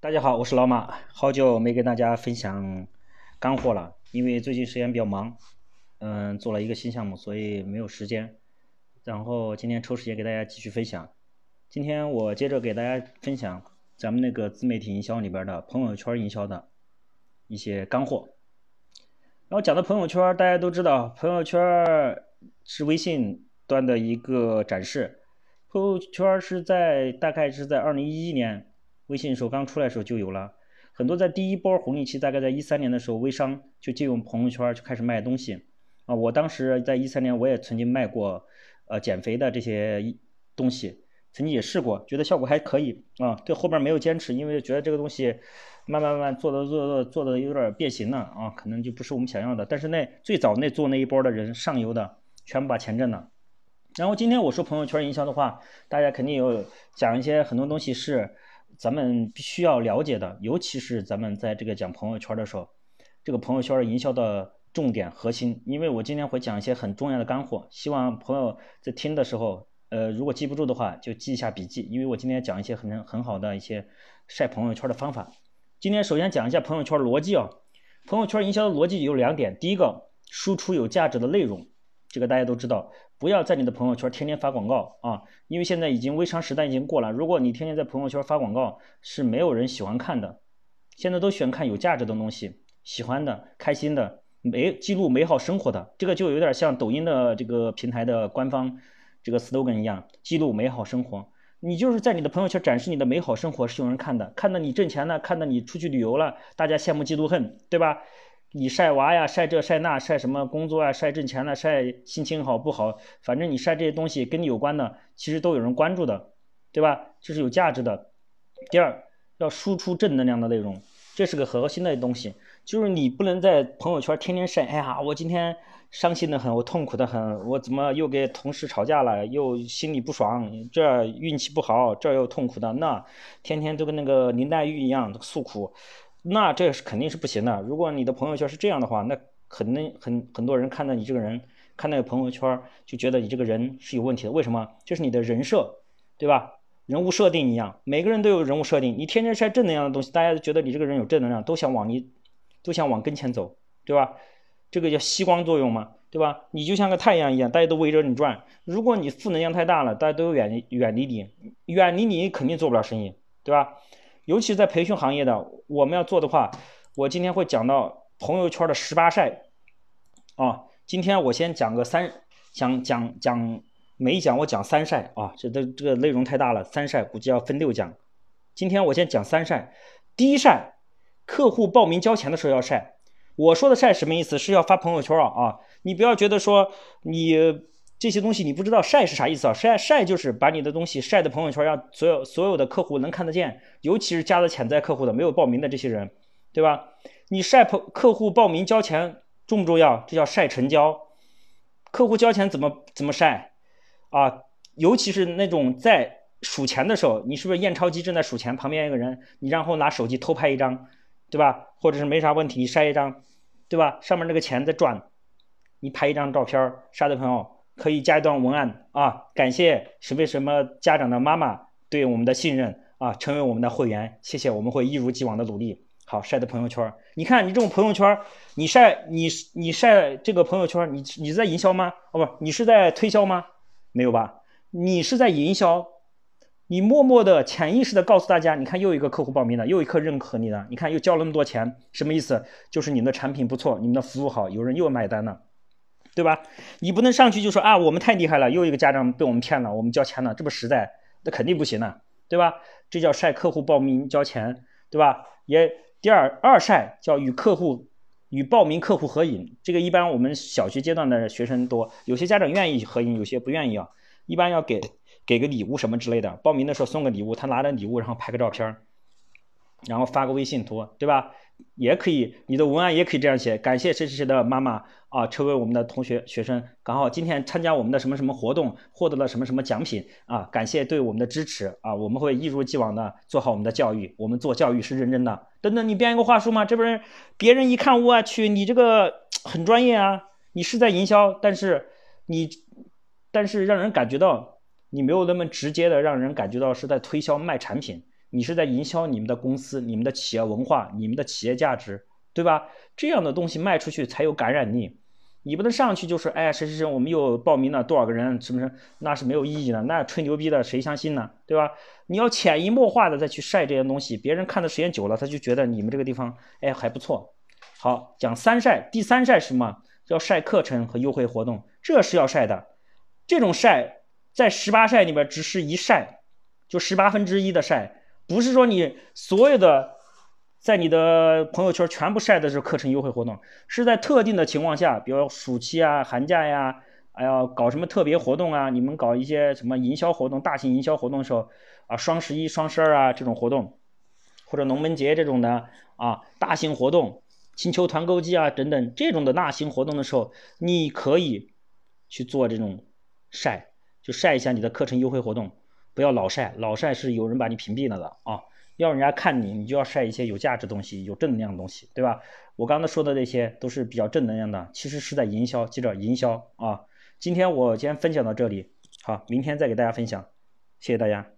大家好，我是老马，好久没跟大家分享干货了，因为最近时间比较忙，嗯，做了一个新项目，所以没有时间。然后今天抽时间给大家继续分享。今天我接着给大家分享咱们那个自媒体营销里边的朋友圈营销的一些干货。然后讲到朋友圈，大家都知道，朋友圈是微信端的一个展示，朋友圈是在大概是在二零一一年。微信的时候刚出来的时候就有了很多，在第一波红利期，大概在一三年的时候，微商就借用朋友圈就开始卖东西啊。我当时在一三年，我也曾经卖过呃减肥的这些东西，曾经也试过，觉得效果还可以啊。对后边没有坚持，因为觉得这个东西慢慢慢慢做的做做做的有点变形了啊，可能就不是我们想要的。但是那最早那做那一波的人上游的全部把钱挣了。然后今天我说朋友圈营销的话，大家肯定有讲一些很多东西是。咱们必须要了解的，尤其是咱们在这个讲朋友圈的时候，这个朋友圈营销的重点核心。因为我今天会讲一些很重要的干货，希望朋友在听的时候，呃，如果记不住的话，就记一下笔记。因为我今天讲一些很很好的一些晒朋友圈的方法。今天首先讲一下朋友圈逻辑啊，朋友圈营销的逻辑有两点，第一个，输出有价值的内容。这个大家都知道，不要在你的朋友圈天天发广告啊，因为现在已经微商时代已经过了。如果你天天在朋友圈发广告，是没有人喜欢看的。现在都喜欢看有价值的东西，喜欢的、开心的、美记录美好生活的，这个就有点像抖音的这个平台的官方这个 slogan 一样，记录美好生活。你就是在你的朋友圈展示你的美好生活，是有人看的，看到你挣钱了，看到你出去旅游了，大家羡慕嫉妒恨，对吧？你晒娃呀，晒这晒那，晒什么工作啊，晒挣钱了，晒心情好不好？反正你晒这些东西跟你有关的，其实都有人关注的，对吧？这是有价值的。第二，要输出正能量的内容，这是个核心的东西，就是你不能在朋友圈天天晒，哎呀，我今天伤心的很，我痛苦的很，我怎么又跟同事吵架了，又心里不爽，这运气不好，这又痛苦的，那天天都跟那个林黛玉一样诉苦。那这是肯定是不行的。如果你的朋友圈是这样的话，那肯定很很多人看到你这个人，看那个朋友圈就觉得你这个人是有问题的。为什么？就是你的人设，对吧？人物设定一样，每个人都有人物设定。你天天晒正能量的东西，大家都觉得你这个人有正能量，都想往你，都想往跟前走，对吧？这个叫吸光作用嘛，对吧？你就像个太阳一样，大家都围着你转。如果你负能量太大了，大家都远离远离你，远离你肯定做不了生意，对吧？尤其在培训行业的，我们要做的话，我今天会讲到朋友圈的十八晒啊。今天我先讲个三，讲讲讲，每一讲我讲三晒啊，这都这个内容太大了，三晒估计要分六讲。今天我先讲三晒。第一晒，客户报名交钱的时候要晒。我说的晒什么意思？是要发朋友圈啊啊！你不要觉得说你。这些东西你不知道晒是啥意思啊？晒晒就是把你的东西晒的朋友圈，让所有所有的客户能看得见，尤其是加了潜在客户的没有报名的这些人，对吧？你晒朋客户报名交钱重不重要？这叫晒成交。客户交钱怎么怎么晒啊？尤其是那种在数钱的时候，你是不是验钞机正在数钱，旁边一个人，你然后拿手机偷拍一张，对吧？或者是没啥问题，你晒一张，对吧？上面那个钱在转，你拍一张照片晒的朋友。可以加一段文案啊，感谢什么什么家长的妈妈对我们的信任啊，成为我们的会员，谢谢，我们会一如既往的努力。好，晒的朋友圈，你看你这种朋友圈，你晒你你晒这个朋友圈，你你在营销吗？哦不，你是在推销吗？没有吧？你是在营销，你默默的潜意识的告诉大家，你看又一个客户报名了，又一个认可你了，你看又交了那么多钱，什么意思？就是你们的产品不错，你们的服务好，有人又买单了。对吧？你不能上去就说啊，我们太厉害了，又一个家长被我们骗了，我们交钱了，这不实在，那肯定不行的，对吧？这叫晒客户报名交钱，对吧？也第二二晒叫与客户与报名客户合影，这个一般我们小学阶段的学生多，有些家长愿意合影，有些不愿意啊。一般要给给个礼物什么之类的，报名的时候送个礼物，他拿着礼物然后拍个照片，然后发个微信图，对吧？也可以，你的文案也可以这样写：感谢谁谁谁的妈妈啊，成为我们的同学学生，刚好今天参加我们的什么什么活动，获得了什么什么奖品啊，感谢对我们的支持啊，我们会一如既往的做好我们的教育，我们做教育是认真的。等等，你编一个话术吗？这不是别人一看，我去，你这个很专业啊，你是在营销，但是你，但是让人感觉到你没有那么直接的让人感觉到是在推销卖产品。你是在营销你们的公司、你们的企业文化、你们的企业价值，对吧？这样的东西卖出去才有感染力。你不能上去就是哎，谁谁谁，我们又报名了多少个人，是不是？那是没有意义的，那吹牛逼的谁相信呢？对吧？你要潜移默化的再去晒这些东西，别人看的时间久了，他就觉得你们这个地方哎还不错。好，讲三晒，第三晒是什么？要晒课程和优惠活动，这是要晒的。这种晒在十八晒里边只是一晒，就十八分之一的晒，不是说你所有的。在你的朋友圈全部晒的是课程优惠活动，是在特定的情况下，比如暑期啊、寒假呀，哎呀，搞什么特别活动啊？你们搞一些什么营销活动、大型营销活动的时候啊，双十一、双十二啊这种活动，或者龙门节这种的啊，大型活动、星球团购季啊等等这种的大型活动的时候，你可以去做这种晒，就晒一下你的课程优惠活动，不要老晒，老晒是有人把你屏蔽了的啊。要人家看你，你就要晒一些有价值东西、有正能量的东西，对吧？我刚才说的那些都是比较正能量的，其实是在营销，记着营销啊。今天我先分享到这里，好，明天再给大家分享，谢谢大家。